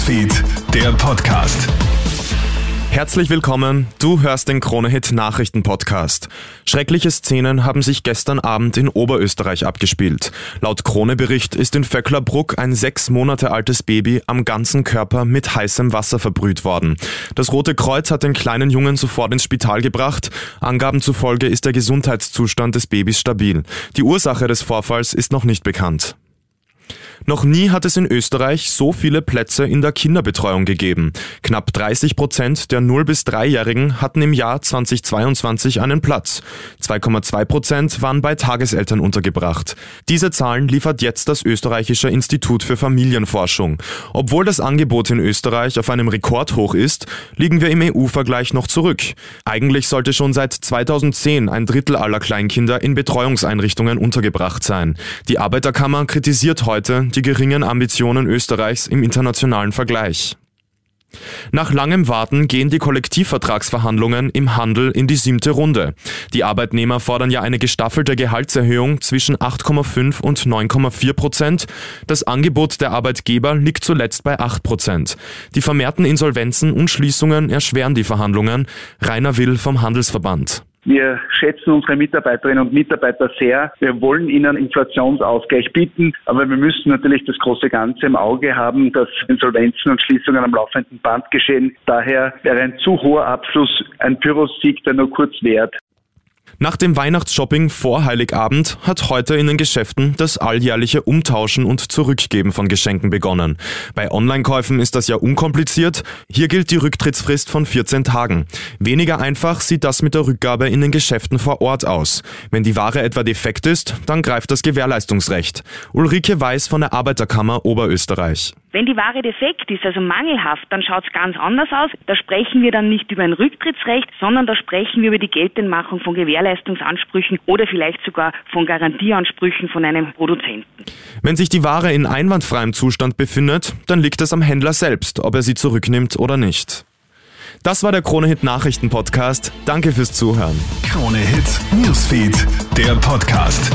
Newsfeed, der Podcast. Herzlich willkommen, du hörst den Kronehit Nachrichten Podcast. Schreckliche Szenen haben sich gestern Abend in Oberösterreich abgespielt. Laut Kronebericht ist in Vöcklerbruck ein sechs Monate altes Baby am ganzen Körper mit heißem Wasser verbrüht worden. Das Rote Kreuz hat den kleinen Jungen sofort ins Spital gebracht. Angaben zufolge ist der Gesundheitszustand des Babys stabil. Die Ursache des Vorfalls ist noch nicht bekannt. Noch nie hat es in Österreich so viele Plätze in der Kinderbetreuung gegeben. Knapp 30 Prozent der 0- bis 3-Jährigen hatten im Jahr 2022 einen Platz. 2,2 Prozent waren bei Tageseltern untergebracht. Diese Zahlen liefert jetzt das Österreichische Institut für Familienforschung. Obwohl das Angebot in Österreich auf einem Rekordhoch ist, liegen wir im EU-Vergleich noch zurück. Eigentlich sollte schon seit 2010 ein Drittel aller Kleinkinder in Betreuungseinrichtungen untergebracht sein. Die Arbeiterkammer kritisiert heute die geringen Ambitionen Österreichs im internationalen Vergleich. Nach langem Warten gehen die Kollektivvertragsverhandlungen im Handel in die siebte Runde. Die Arbeitnehmer fordern ja eine gestaffelte Gehaltserhöhung zwischen 8,5 und 9,4 Prozent. Das Angebot der Arbeitgeber liegt zuletzt bei 8 Prozent. Die vermehrten Insolvenzen und Schließungen erschweren die Verhandlungen. Rainer Will vom Handelsverband. Wir schätzen unsere Mitarbeiterinnen und Mitarbeiter sehr. Wir wollen ihnen Inflationsausgleich bieten, aber wir müssen natürlich das große Ganze im Auge haben, dass Insolvenzen und Schließungen am laufenden Band geschehen. Daher wäre ein zu hoher Abschluss ein Pyrrhussieg, der nur kurz währt. Nach dem Weihnachtsshopping vor Heiligabend hat heute in den Geschäften das alljährliche Umtauschen und Zurückgeben von Geschenken begonnen. Bei Online-Käufen ist das ja unkompliziert. Hier gilt die Rücktrittsfrist von 14 Tagen. Weniger einfach sieht das mit der Rückgabe in den Geschäften vor Ort aus. Wenn die Ware etwa defekt ist, dann greift das Gewährleistungsrecht. Ulrike Weiß von der Arbeiterkammer Oberösterreich. Wenn die Ware defekt ist, also mangelhaft, dann schaut es ganz anders aus. Da sprechen wir dann nicht über ein Rücktrittsrecht, sondern da sprechen wir über die Geltendmachung von Gewährleistungsansprüchen oder vielleicht sogar von Garantieansprüchen von einem Produzenten. Wenn sich die Ware in einwandfreiem Zustand befindet, dann liegt es am Händler selbst, ob er sie zurücknimmt oder nicht. Das war der Kronehit Nachrichten Podcast. Danke fürs Zuhören. Kronehit Newsfeed, der Podcast.